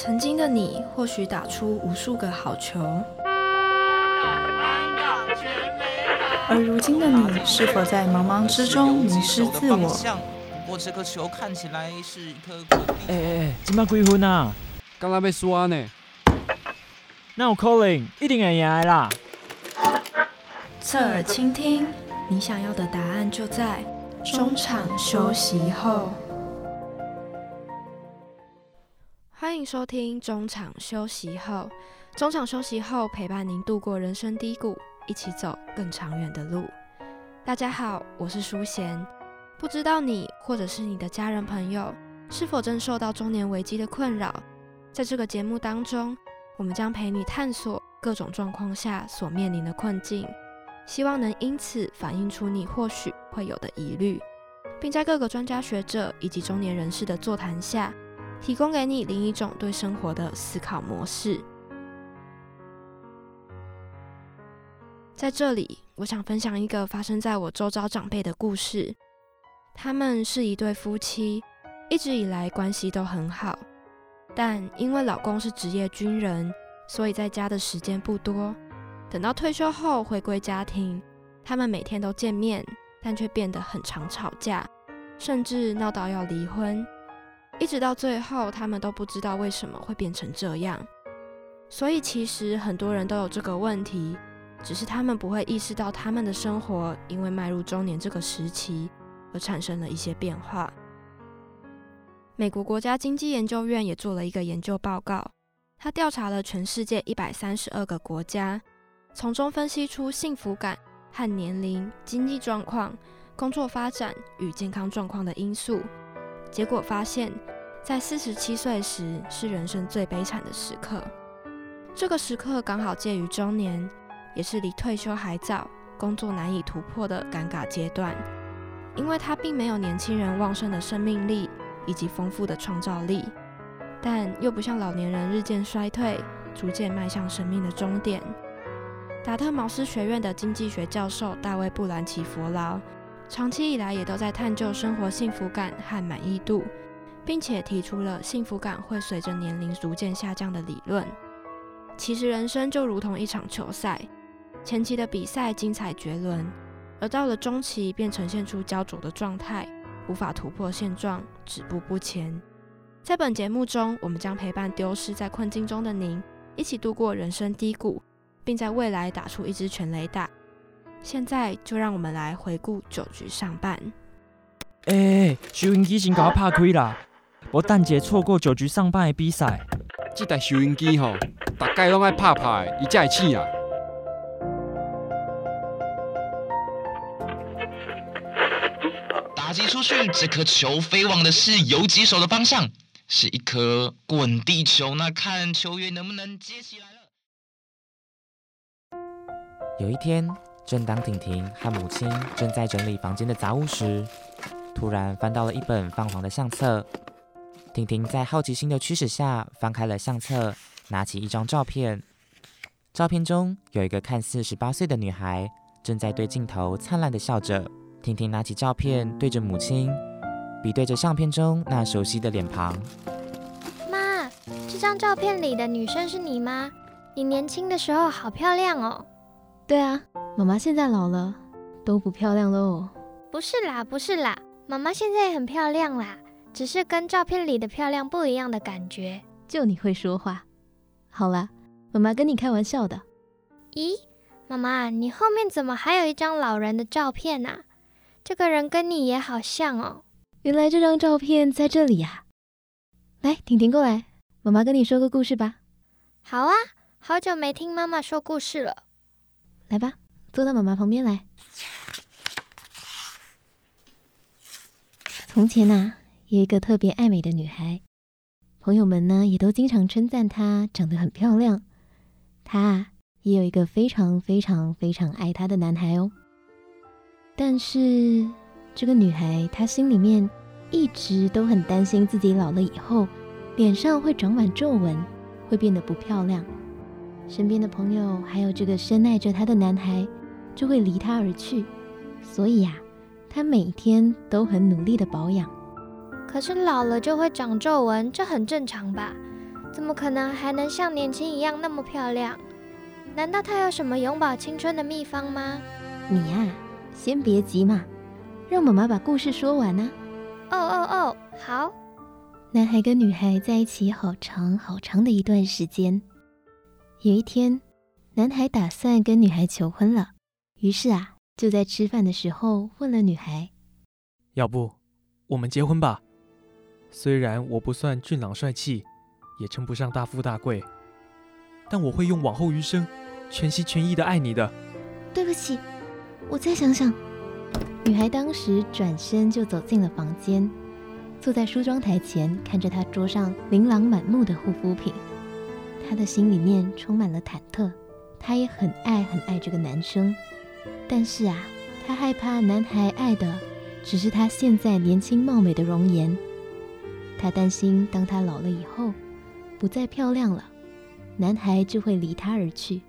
曾经的你或许打出无数个好球，而如今的你是否在茫茫之中迷失自我？不过这颗球看起来是一颗哎哎哎，今麦几分啊？刚刚被刷呢。那我 calling 一定会赢啦！侧耳倾听，你想要的答案就在中场休息后。迎收听中场休息后。中场休息后，陪伴您度过人生低谷，一起走更长远的路。大家好，我是淑贤。不知道你或者是你的家人朋友，是否正受到中年危机的困扰？在这个节目当中，我们将陪你探索各种状况下所面临的困境，希望能因此反映出你或许会有的疑虑，并在各个专家学者以及中年人士的座谈下。提供给你另一种对生活的思考模式。在这里，我想分享一个发生在我周遭长辈的故事。他们是一对夫妻，一直以来关系都很好，但因为老公是职业军人，所以在家的时间不多。等到退休后回归家庭，他们每天都见面，但却变得很常吵架，甚至闹到要离婚。一直到最后，他们都不知道为什么会变成这样。所以其实很多人都有这个问题，只是他们不会意识到他们的生活因为迈入中年这个时期而产生了一些变化。美国国家经济研究院也做了一个研究报告，他调查了全世界一百三十二个国家，从中分析出幸福感和年龄、经济状况、工作发展与健康状况的因素。结果发现，在四十七岁时是人生最悲惨的时刻。这个时刻刚好介于中年，也是离退休还早、工作难以突破的尴尬阶段。因为他并没有年轻人旺盛的生命力以及丰富的创造力，但又不像老年人日渐衰退，逐渐迈向生命的终点。达特茅斯学院的经济学教授大卫·布兰奇·佛劳。长期以来也都在探究生活幸福感和满意度，并且提出了幸福感会随着年龄逐渐下降的理论。其实人生就如同一场球赛，前期的比赛精彩绝伦，而到了中期便呈现出焦灼的状态，无法突破现状，止步不前。在本节目中，我们将陪伴丢失在困境中的您，一起度过人生低谷，并在未来打出一支全垒打。现在就让我们来回顾九局上半。哎，收音机先给我拍开啦！我等下错过九局上半的比赛。这台收音机吼，大概拢爱拍拍，伊才会醒啊。打击出去，这颗球飞往的是游击手的方向，是一颗滚地球。那看球员能不能接起来了。有一天。正当婷婷和母亲正在整理房间的杂物时，突然翻到了一本泛黄的相册。婷婷在好奇心的驱使下翻开了相册，拿起一张照片。照片中有一个看似十八岁的女孩，正在对镜头灿烂的笑着。婷婷拿起照片，对着母亲，比对着相片中那熟悉的脸庞。妈，这张照片里的女生是你吗？你年轻的时候好漂亮哦。对啊。妈妈现在老了，都不漂亮喽。不是啦，不是啦，妈妈现在也很漂亮啦，只是跟照片里的漂亮不一样的感觉。就你会说话。好啦，妈妈跟你开玩笑的。咦，妈妈，你后面怎么还有一张老人的照片啊？这个人跟你也好像哦。原来这张照片在这里呀。来，婷婷过来，妈妈跟你说个故事吧。好啊，好久没听妈妈说故事了。来吧。坐到妈妈旁边来。从前呐，有一个特别爱美的女孩，朋友们呢也都经常称赞她长得很漂亮。她啊，也有一个非常非常非常爱她的男孩哦。但是这个女孩她心里面一直都很担心自己老了以后脸上会长满皱纹，会变得不漂亮。身边的朋友还有这个深爱着她的男孩。就会离她而去，所以呀，他每天都很努力的保养。可是老了就会长皱纹，这很正常吧？怎么可能还能像年轻一样那么漂亮？难道她有什么永葆青春的秘方吗？你呀、先别急嘛，让妈妈把故事说完呢、哦哦哦，好。男孩跟女孩在一起好长好长的一段时间。有一天，男孩打算跟女孩求婚了，于是啊，就在吃饭的时候问了女孩要不我们结婚吧？虽然我不算俊朗帅气，也称不上大富大贵，但我会用往后余生全心全意的爱你的。：“对不起，我再想想。”女孩当时转身就走进了房间，坐在梳妆台前，看着她桌上琳琅满目的护肤品，她的心里面充满了忐忑。她也很爱很爱这个男生，但是啊，她害怕男孩爱的只是她现在年轻貌美的容颜。她担心当她老了以后，不再漂亮了，男孩就会离她而去。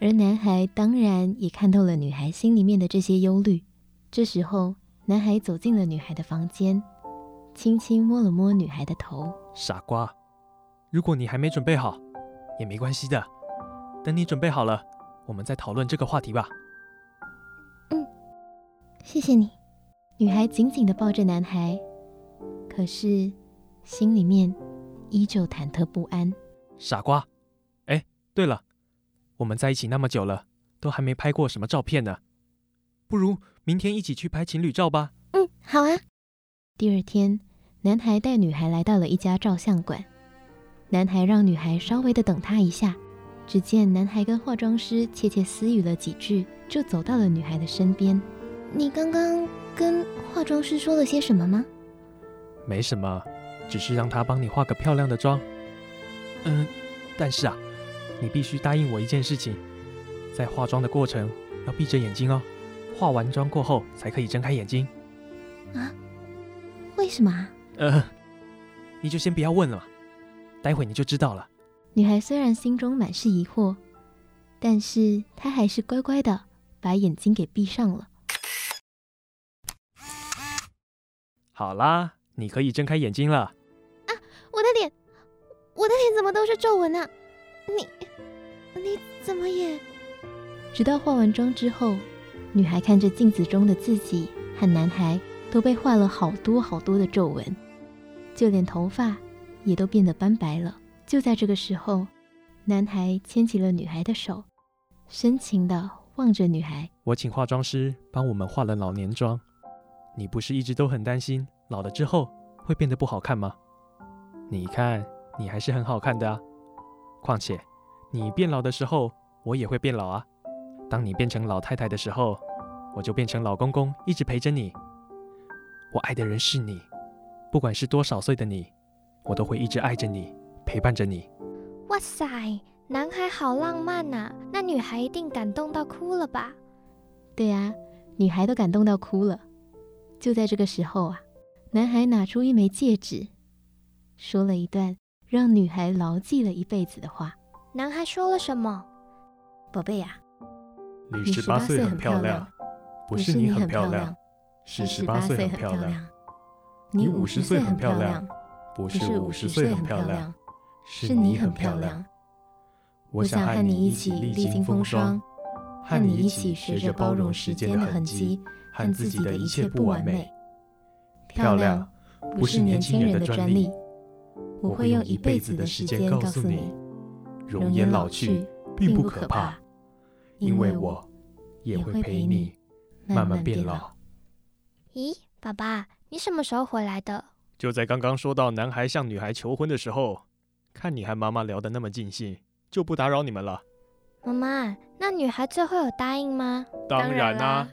而男孩当然也看透了女孩心里面的这些忧虑。这时候，男孩走进了女孩的房间，轻轻摸了摸女孩的头。傻瓜，如果你还没准备好，也没关系的。等你准备好了，我们再讨论这个话题吧。嗯谢谢你。女孩紧紧地抱着男孩，可是心里面依旧忐忑不安。傻瓜，哎，对了，我们在一起那么久了，都还没拍过什么照片呢。不如明天一起去拍情侣照吧。嗯，好啊。第二天，男孩带女孩来到了一家照相馆。男孩让女孩稍微的等他一下。只见男孩跟化妆师窃窃私语了几句，就走到了女孩的身边。你刚刚跟化妆师说了些什么吗？没什么，只是让他帮你化个漂亮的妆。嗯，但是啊，你必须答应我一件事情，在化妆的过程要闭着眼睛哦，化完妆过后才可以睁开眼睛。啊？为什么啊？呃，你就先不要问了嘛，待会你就知道了。女孩虽然心中满是疑惑，但是她还是乖乖的把眼睛给闭上了。好啦，你可以睁开眼睛了。啊我的脸，我的脸怎么都是皱纹啊？你，你怎么也……直到化完妆之后，女孩看着镜子中的自己和男孩都被画了好多好多的皱纹，就连头发也都变得斑白了。就在这个时候，男孩牵起了女孩的手，深情地望着女孩。我请化妆师帮我们化了老年妆。你不是一直都很担心老了之后会变得不好看吗？你看，你还是很好看的啊。况且，你变老的时候，我也会变老啊。当你变成老太太的时候，我就变成老公公，一直陪着你。我爱的人是你，不管是多少岁的你，我都会一直爱着你，陪伴着你。哇塞，男孩好浪漫呐、那女孩一定感动到哭了吧？对啊，女孩都感动到哭了。就在这个时候啊，男孩拿出一枚戒指，说了一段让女孩牢记了一辈子的话。男孩说了什么？宝贝呀、你你十八岁很漂亮亮，，不是你很漂亮，是十八岁很漂亮。你你50五十岁岁很漂亮，不不是五十十岁很漂亮，，是是你你很漂亮。。我想和你一起历经风霜，和你一起学着包容时间的痕迹，和自己的一切不完美。漂亮不是年轻人的专利，我会用一辈子的时间告诉你，容颜老去并不可怕，因为我也会陪你慢慢变老。咦，爸爸，你什么时候回来的？就在刚刚说到男孩向女孩求婚的时候，看你和妈妈聊得那么尽兴，就不打扰你们了。妈妈，那女孩最后有答应吗？当然啦、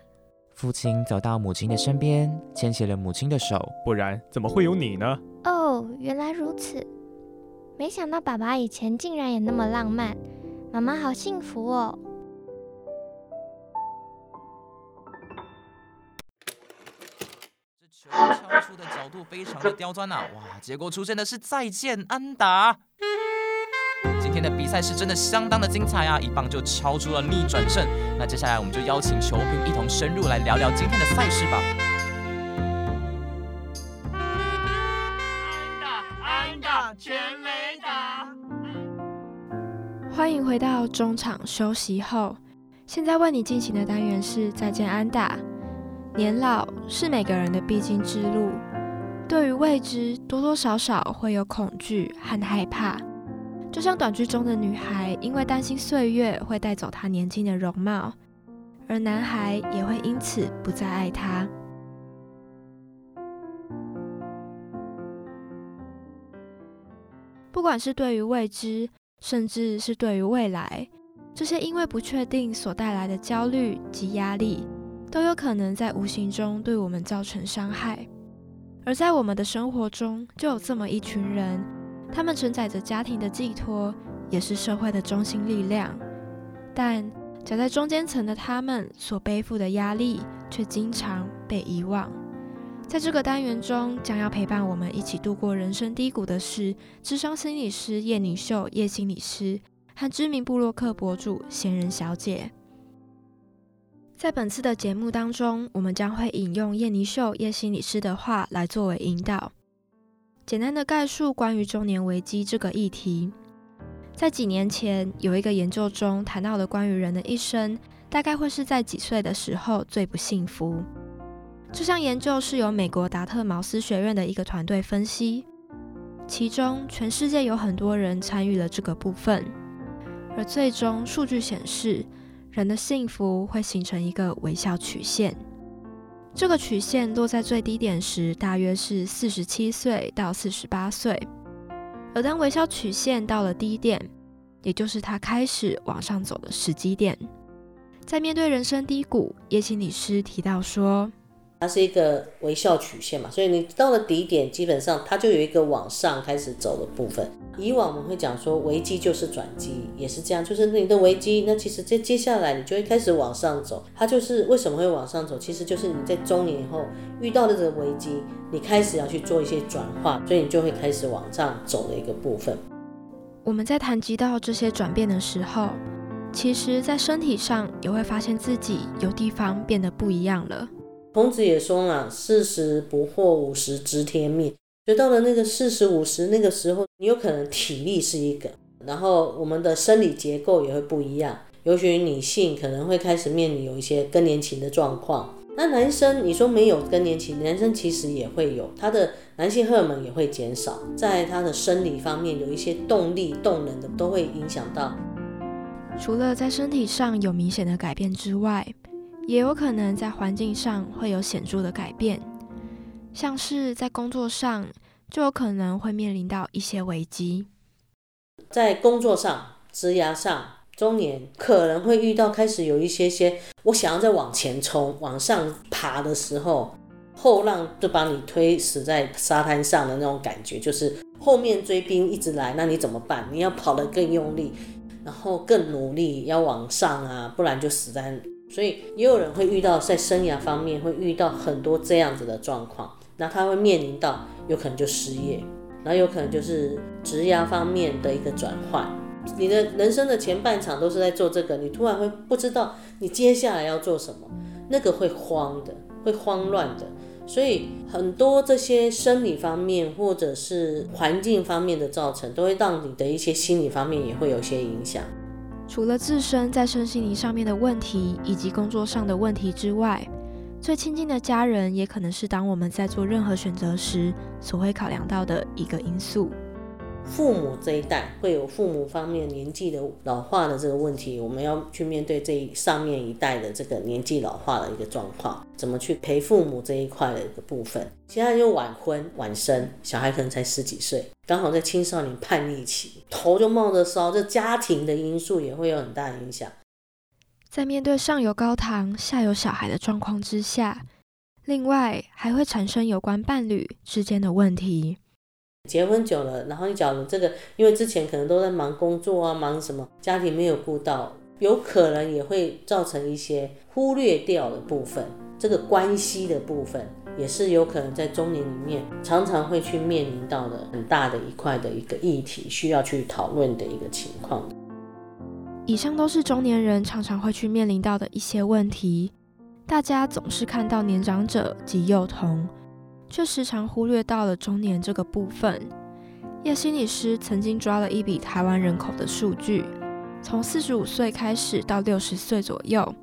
父亲走到母亲的身边，牵起了母亲的手。不然怎么会有你呢？哦，原来如此。没想到爸爸以前竟然也那么浪漫，妈妈好幸福哦。球敲出的角度非常的刁钻呐、哇！结果出现的是再见安打。今天的比赛是真的相当的精彩啊，一棒就敲出了逆转胜。那接下来我们就邀请球评一同深入来聊聊今天的赛事吧。安打，安打，全垒欢迎回到中场休息后，现在为你进行的单元是再见安达。年老是每个人的必经之路，对于未知多多少少会有恐惧和害怕。就像短剧中的女孩，因为担心岁月会带走她年轻的容貌，而男孩也会因此不再爱她。不管是对于未知，甚至是对于未来，这些因为不确定所带来的焦虑及压力，都有可能在无形中对我们造成伤害。而在我们的生活中，就有这么一群人，他们承载着家庭的寄托，也是社会的中心力量。但夹在中间层的他们所背负的压力，却经常被遗忘。在这个单元中，将要陪伴我们一起度过人生低谷的是智商心理师叶宁秀叶心理师和知名布洛克博主闲人小姐。在本次的节目当中，我们将会引用叶宁秀叶心理师的话来作为引导，简单的概述关于中年危机这个议题。在几年前，有一个研究中谈到了关于人的一生，大概会是在几岁的时候最不幸福。这项研究是由美国达特茅斯学院的一个团队分析，其中全世界有很多人参与了这个部分，而最终数据显示，人的幸福会形成一个微笑曲线，这个曲线落在最低点时大约是四十七岁到四十八岁，而当微笑曲线到了低点，也就是它开始往上走的时机点，在面对人生低谷，叶心理师提到说。它是一个微笑曲线嘛，所以你到了底点，基本上它就有一个往上开始走的部分。以往我们会讲说，危机就是转机，也是这样，就是你的危机，那其实接接下来你就会开始往上走。它就是为什么会往上走，其实就是你在中年以后遇到的这个危机，你开始要去做一些转化，所以你就会开始往上走的一个部分。我们在谈及到这些转变的时候，其实在身体上也会发现自己有地方变得不一样了。孔子也说了：“四十不惑，五十知天命。”就到了那个四十五十那个时候，你有可能体力是一个，然后我们的生理结构也会不一样。尤其女性可能会开始面临有一些更年期的状况。那男生你说没有更年期，男生其实也会有，他的男性荷尔蒙也会减少，在他的生理方面有一些动力、动能的都会影响到。除了在身体上有明显的改变之外，也有可能在环境上会有显著的改变，像是在工作上就有可能会面临到一些危机。在工作上、职涯上，中年可能会遇到开始有一些些，我想要再往前冲、往上爬的时候，后浪就把你推死在沙滩上的那种感觉，就是后面追兵一直来，那你怎么办？你要跑得更用力，然后更努力要往上啊，不然就死在。所以也有人会遇到在生涯方面会遇到很多这样子的状况，那他会面临到有可能就失业，然后有可能就是职涯方面的一个转换。你的人生的前半场都是在做这个，你突然会不知道你接下来要做什么，那个会慌的，会慌乱的。所以很多这些生理方面或者是环境方面的造成，都会让你的一些心理方面也会有些影响。除了自身在身心灵上面的问题，以及工作上的问题之外，最亲近的家人也可能是当我们在做任何选择时所会考量到的一个因素。父母这一代会有父母方面年纪的老化的这个问题，我们要去面对这上面一代的这个年纪老化的一个状况，怎么去陪父母这一块的一个部分。现在就晚婚晚生，小孩可能才十几岁，刚好在青少年叛逆期，头就冒着烧，这家庭的因素也会有很大的影响。在面对上有高堂下有小孩的状况之下，另外还会产生有关伴侣之间的问题。结婚久了，然后你假如这个，因为之前可能都在忙工作啊，忙什么，家庭没有顾到，有可能也会造成一些忽略掉的部分。这个关系的部分，也是有可能在中年里面常常会去面临到的很大的一块的一个议题，需要去讨论的一个情况。以上都是中年人常常会去面临到的一些问题。大家总是看到年长者及幼童。却时常忽略到了中年这个部分。叶心理师曾经抓了一笔台湾人口的数据，从四十五岁开始到六十岁左右，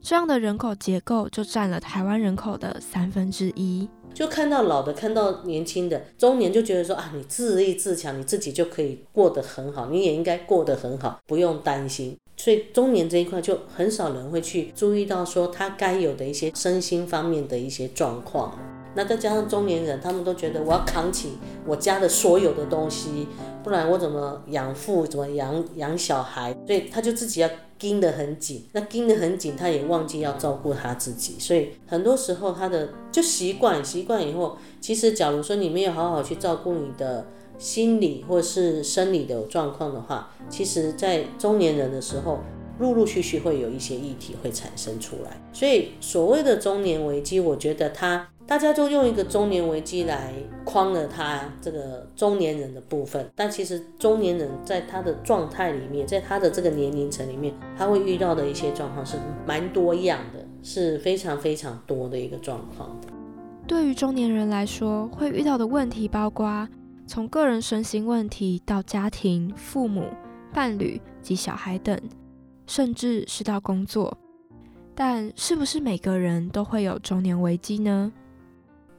这样的人口结构就占了台湾人口的三分之一。就看到老的，看到年轻的，中年就觉得说啊，你自立自强，你自己就可以过得很好，你也应该过得很好，不用担心。所以中年这一块就很少人会去注意到说他该有的一些身心方面的一些状况。那再加上中年人，他们都觉得我要扛起我家的所有的东西，不然我怎么养父，怎么养养小孩？所以他就自己要盯得很紧。那盯得很紧，他也忘记要照顾他自己。所以很多时候他的就习惯，习惯以后，其实假如说你没有好好去照顾你的心理或是生理的状况的话，其实在中年人的时候，陆陆续续会有一些议题会产生出来。所以所谓的中年危机，我觉得他。大家都用一个中年危机来框了他这个中年人的部分，但其实中年人在他的状态里面，在他的这个年龄层里面，他会遇到的一些状况是蛮多样的，是非常非常多的一个状况。对于中年人来说，会遇到的问题包括从个人身心问题到家庭、父母、伴侣及小孩等，甚至是到工作。但是不是每个人都会有中年危机呢？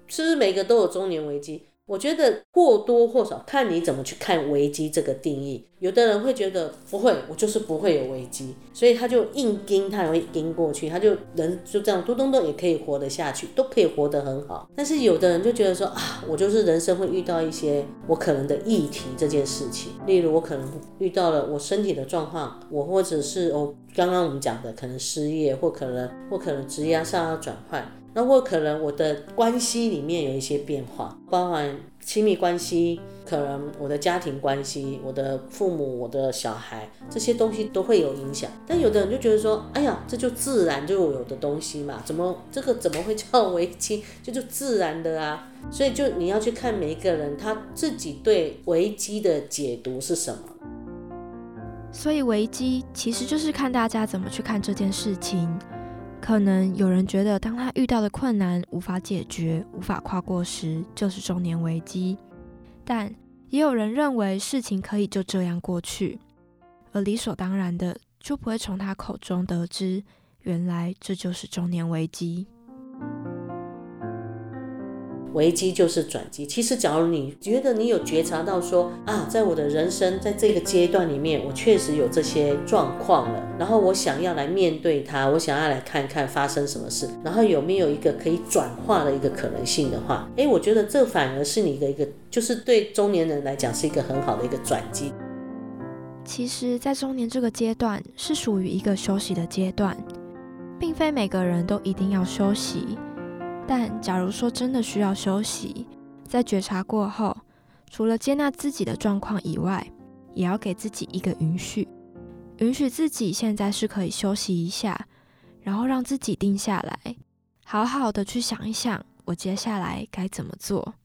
是不是每个都有中年危机？我觉得或多或少看你怎么去看危机这个定义。有的人会觉得不会，我就是不会有危机，所以他就硬盯，他也会盯过去，他就人就这样咚咚咚也可以活得下去，都可以活得很好。但是有的人就觉得说啊，我就是人生会遇到一些我可能的议题这件事情，例如我可能遇到了我身体的状况，我或者是我刚刚我们讲的可能失业，或可能或可能职业上要转换。那我可能我的关系里面有一些变化，包含亲密关系，可能我的家庭关系，我的父母，我的小孩，这些东西都会有影响。但有的人就觉得说，哎呀，这就自然就有的东西嘛，怎么这个怎么会叫危机？这就自然的啊。所以就你要去看每一个人他自己对危机的解读是什么。所以危机其实就是看大家怎么去看这件事情。可能有人觉得，当他遇到的困难无法解决、无法跨过时，就是中年危机；但也有人认为事情可以就这样过去，而理所当然的就不会从他口中得知，原来这就是中年危机。危机就是转机。其实，假如你觉得你有觉察到说啊，在我的人生在这个阶段里面，我确实有这些状况了，然后我想要来面对它，我想要来看看发生什么事，然后有没有一个可以转化的一个可能性的话，诶，我觉得这反而是你的一个，就是对中年人来讲是一个很好的一个转机。其实，在中年这个阶段是属于一个休息的阶段，并非每个人都一定要休息。但假如说真的需要休息，在觉察过后，除了接纳自己的状况以外，也要给自己一个允许，允许自己现在是可以休息一下，然后让自己定下来，好好的去想一想，我接下来该怎么做。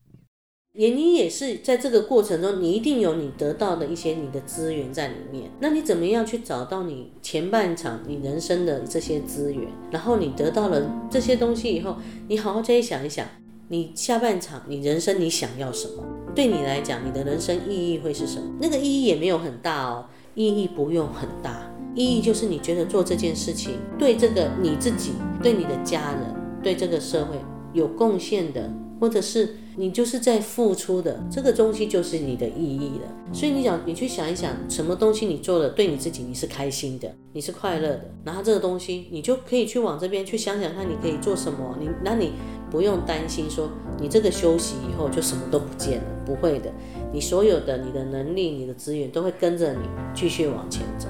也你也是在这个过程中，你一定有你得到的一些你的资源在里面。那你怎么样去找到你前半场你人生的这些资源？然后你得到了这些东西以后，你好好再想一想，你下半场你人生你想要什么？对你来讲，你的人生意义会是什么？那个意义也没有很大哦，意义不用很大，意义就是你觉得做这件事情对这个你自己、对你的家人、对这个社会有贡献的，或者是。你就是在付出的这个东西，就是你的意义了。所以你想，你去想一想，什么东西你做了对你自己你是开心的，你是快乐的，然后这个东西你就可以去往这边去想想看，你可以做什么。你那你不用担心说你这个休息以后就什么都不见了，不会的。你所有的你的能力、你的资源都会跟着你继续往前走。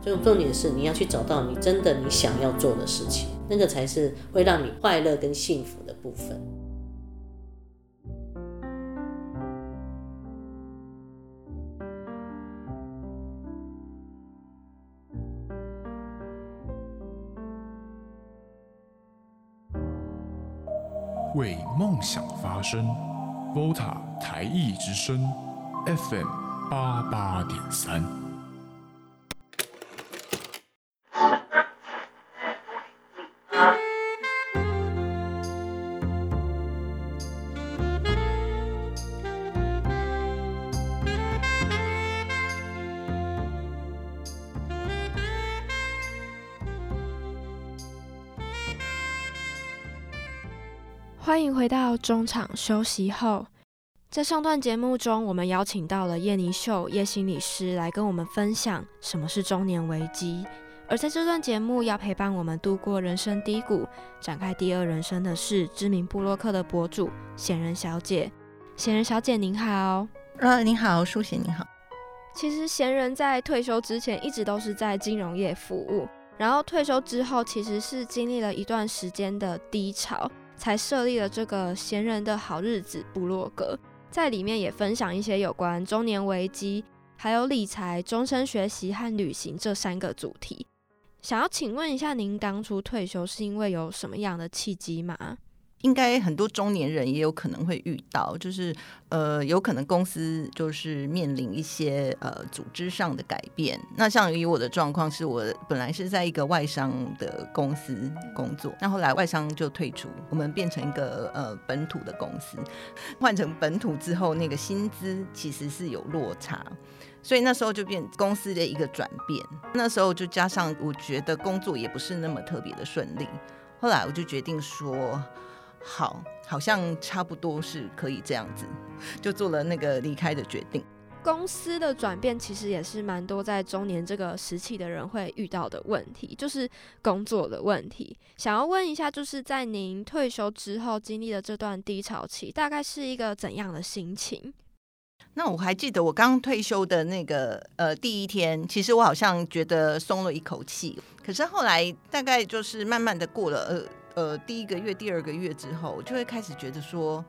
所以重点是你要去找到你真的你想要做的事情，那个才是会让你快乐跟幸福的部分。为梦想发声，Vota 台艺之声，FM 八八点三。中场休息后。在上段节目中，我们邀请到了叶妮秀叶心理师来跟我们分享什么是中年危机。而在这段节目要陪伴我们度过人生低谷、展开第二人生的是知名布洛克的博主闲人小姐。闲人小姐您好，呃，您好，舒贤您好。其实闲人在退休之前一直都是在金融业服务，然后退休之后其实是经历了一段时间的低潮，才设立了这个闲人的好日子部落格，在里面也分享一些有关中年危机、还有理财、终身学习和旅行这三个主题。想要请问一下，您当初退休是因为有什么样的契机吗？应该很多中年人也有可能会遇到，就是呃，有可能公司就是面临一些呃组织上的改变。那像以我的状况，是我本来是在一个外商的公司工作，那后来外商就退出，我们变成一个呃本土的公司，换成本土之后，那个薪资其实是有落差，所以那时候就变公司的一个转变。那时候就加上我觉得工作也不是那么特别的顺利，后来我就决定说。好，好像差不多是可以这样子，就做了那个离开的决定。公司的转变其实也是蛮多在中年这个时期的人会遇到的问题，就是工作的问题。想要问一下，就是在您退休之后经历的这段低潮期，大概是一个怎样的心情？那我还记得我刚退休的那个呃第一天，其实我好像觉得松了一口气，可是后来大概就是慢慢的过了呃。呃，第一个月、第二个月之后，我就会开始觉得说，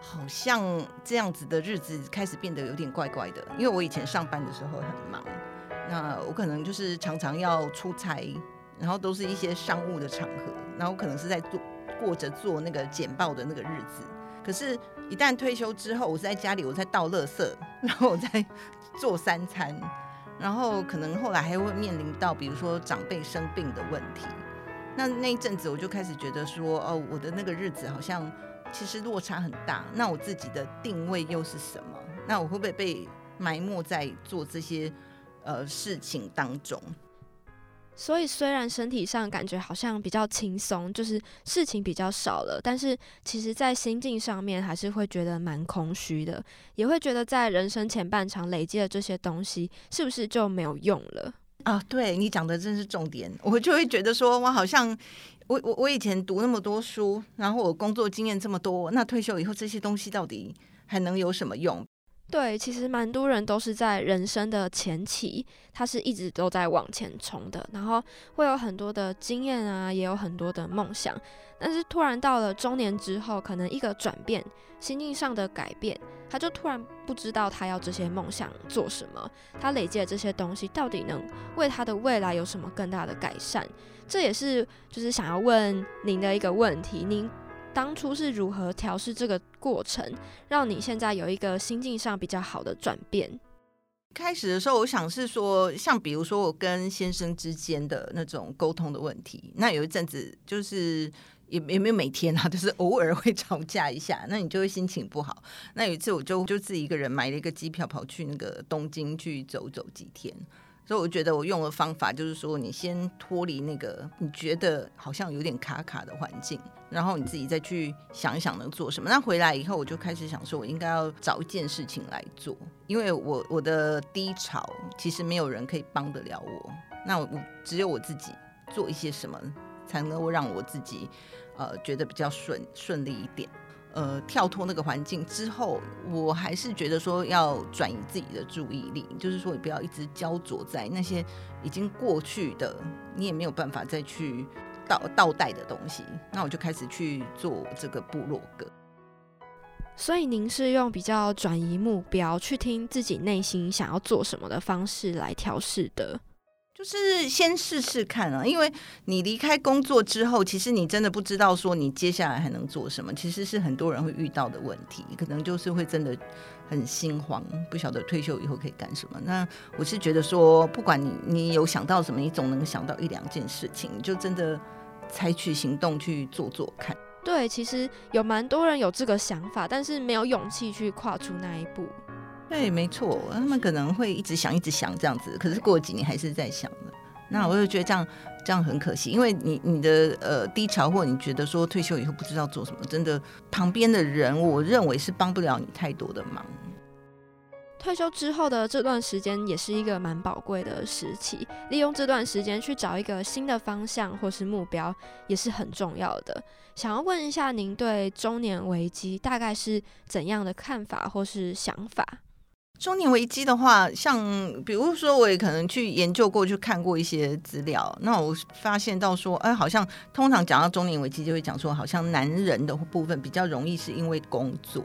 好像这样子的日子开始变得有点怪怪的。因为我以前上班的时候很忙，那我可能就是常常要出差，然后都是一些商务的场合，然后可能是在做过着做那个简报的那个日子。可是，一旦退休之后，我在家里，我在倒垃圾，然后我在做三餐，然后可能后来还会面临到，比如说长辈生病的问题。那那一阵子，我就开始觉得说，哦，我的那个日子好像其实落差很大。那我自己的定位又是什么？那我会不会被埋没在做这些呃事情当中？所以虽然身体上感觉好像比较轻松，就是事情比较少了，但是其实在心境上面还是会觉得蛮空虚的，也会觉得在人生前半场累积的这些东西，是不是就没有用了？啊，对你讲的真是重点，我就会觉得说，我好像我我我以前读那么多书，然后我工作经验这么多，那退休以后这些东西到底还能有什么用？对，其实蛮多人都是在人生的前期，他是一直都在往前冲的，然后会有很多的经验啊，也有很多的梦想，但是突然到了中年之后，可能一个转变，心境上的改变，他就突然不知道他要这些梦想做什么，他累积的这些东西到底能为他的未来有什么更大的改善？这也是就是想要问您的一个问题，您。当初是如何调试这个过程，让你现在有一个心境上比较好的转变？开始的时候，我想是说，像比如说我跟先生之间的那种沟通的问题，那有一阵子就是也也没有每天啊，就是偶尔会吵架一下，那你就会心情不好。那有一次我就就自己一个人买了一个机票，跑去那个东京去走走几天。所以我觉得我用的方法就是说，你先脱离那个你觉得好像有点卡卡的环境，然后你自己再去想一想能做什么。那回来以后，我就开始想说，我应该要找一件事情来做，因为我我的低潮其实没有人可以帮得了我，那我只有我自己做一些什么，才能够让我自己呃觉得比较顺顺利一点。呃，跳脱那个环境之后，我还是觉得说要转移自己的注意力，就是说你不要一直焦灼在那些已经过去的，你也没有办法再去倒倒带的东西。那我就开始去做这个部落格。所以您是用比较转移目标，去听自己内心想要做什么的方式来调试的。就是先试试看啊，因为你离开工作之后，其实你真的不知道说你接下来还能做什么，其实是很多人会遇到的问题，可能就是会真的很心慌，不晓得退休以后可以干什么。那我是觉得说，不管你你有想到什么，你总能想到一两件事情，就真的采取行动去做做看。对，其实有蛮多人有这个想法，但是没有勇气去跨出那一步。对，没错，他们可能会一直想，一直想这样子，可是过几年还是在想的。那我就觉得这样这样很可惜，因为你你的呃低潮，或你觉得说退休以后不知道做什么，真的旁边的人，我认为是帮不了你太多的忙。退休之后的这段时间也是一个蛮宝贵的时期，利用这段时间去找一个新的方向或是目标也是很重要的。想要问一下，您对中年危机大概是怎样的看法或是想法？中年危机的话，像比如说，我也可能去研究过，去看过一些资料，那我发现到说，哎，好像通常讲到中年危机，就会讲说，好像男人的部分比较容易是因为工作。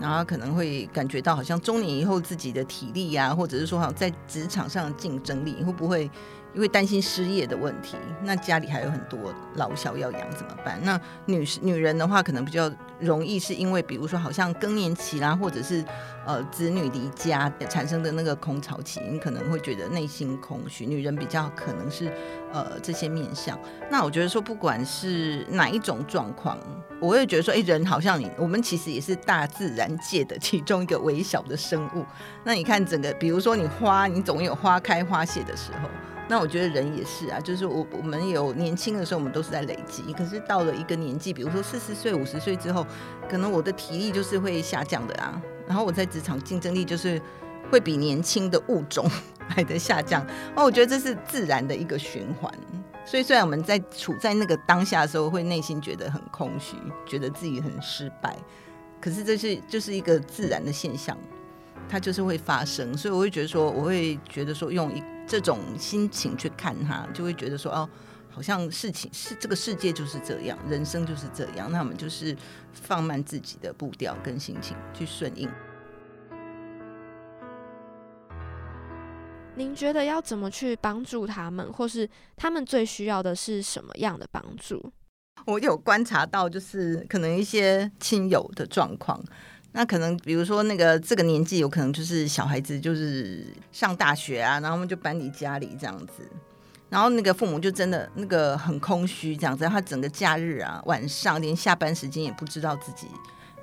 然后可能会感觉到好像中年以后自己的体力呀，或者是说好像在职场上的竞争力会不会因为担心失业的问题，那家里还有很多老小要养怎么办？那女女人的话可能比较容易是因为比如说好像更年期啦，或者是呃子女离家产生的那个空巢期，你可能会觉得内心空虚。女人比较可能是呃这些面相。那我觉得说不管是哪一种状况。我会觉得说，哎，人好像你，我们其实也是大自然界的其中一个微小的生物。那你看整个，比如说你花，你总有花开花谢的时候。那我觉得人也是啊，就是我我们有年轻的时候，我们都是在累积。可是到了一个年纪，比如说四十岁、五十岁之后，可能我的体力就是会下降的啊。然后我在职场竞争力就是会比年轻的物种 来的下降。那我觉得这是自然的一个循环。所以，虽然我们在处在那个当下的时候，会内心觉得很空虚，觉得自己很失败，可是这是就是一个自然的现象，它就是会发生。所以，我会觉得说，我会觉得说，用一这种心情去看它，就会觉得说，哦，好像事情是这个世界就是这样，人生就是这样，那我们就是放慢自己的步调跟心情去顺应。您觉得要怎么去帮助他们，或是他们最需要的是什么样的帮助？我有观察到，就是可能一些亲友的状况，那可能比如说那个这个年纪，有可能就是小孩子就是上大学啊，然后我们就搬离家里这样子，然后那个父母就真的那个很空虚这样子，他整个假日啊晚上连下班时间也不知道自己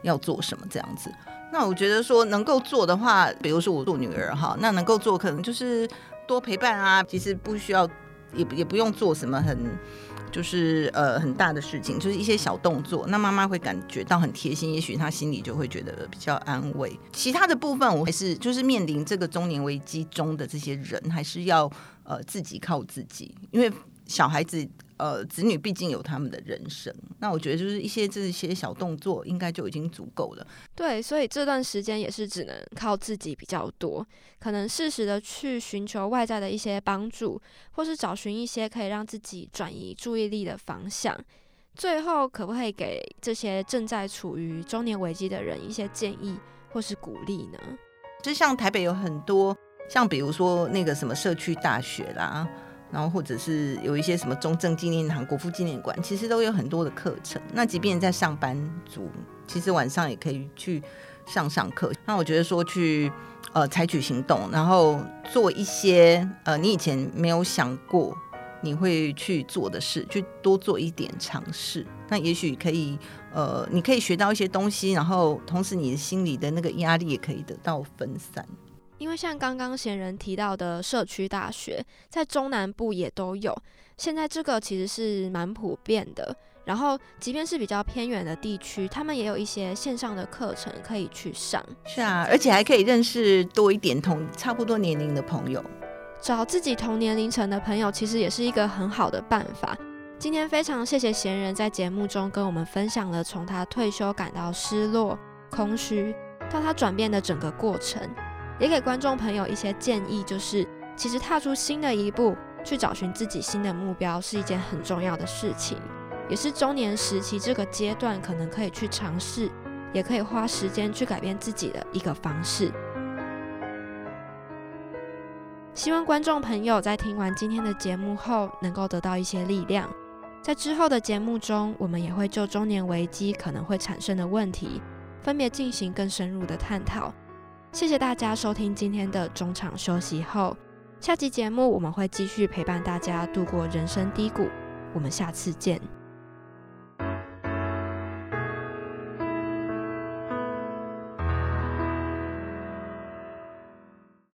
要做什么这样子。那我觉得说能够做的话，比如说我做女儿哈，那能够做可能就是多陪伴啊，其实不需要，也也不用做什么很就是呃很大的事情，就是一些小动作，那妈妈会感觉到很贴心，也许她心里就会觉得比较安慰。其他的部分，我还是就是面临这个中年危机中的这些人，还是要呃自己靠自己，因为小孩子。呃，子女毕竟有他们的人生，那我觉得就是一些这些小动作，应该就已经足够了。对，所以这段时间也是只能靠自己比较多，可能适时的去寻求外在的一些帮助，或是找寻一些可以让自己转移注意力的方向。最后，可不可以给这些正在处于中年危机的人一些建议或是鼓励呢？就像台北有很多，像比如说那个什么社区大学啦。然后或者是有一些什么中正纪念堂、国父纪念馆，其实都有很多的课程。那即便在上班族，其实晚上也可以去上上课。那我觉得说去呃采取行动，然后做一些呃你以前没有想过你会去做的事，去多做一点尝试。那也许可以呃你可以学到一些东西，然后同时你的心里的那个压力也可以得到分散。因为像刚刚贤人提到的社区大学，在中南部也都有。现在这个其实是蛮普遍的。然后，即便是比较偏远的地区，他们也有一些线上的课程可以去上。是啊，而且还可以认识多一点同差不多年龄的朋友。找自己同年龄层的朋友，其实也是一个很好的办法。今天非常谢谢贤人在节目中跟我们分享了从他退休感到失落、空虚，到他转变的整个过程。也给观众朋友一些建议，就是其实踏出新的一步，去找寻自己新的目标是一件很重要的事情，也是中年时期这个阶段可能可以去尝试，也可以花时间去改变自己的一个方式。希望观众朋友在听完今天的节目后，能够得到一些力量。在之后的节目中，我们也会就中年危机可能会产生的问题，分别进行更深入的探讨。谢谢大家收听今天的中场休息后，下期节目我们会继续陪伴大家度过人生低谷，我们下次见。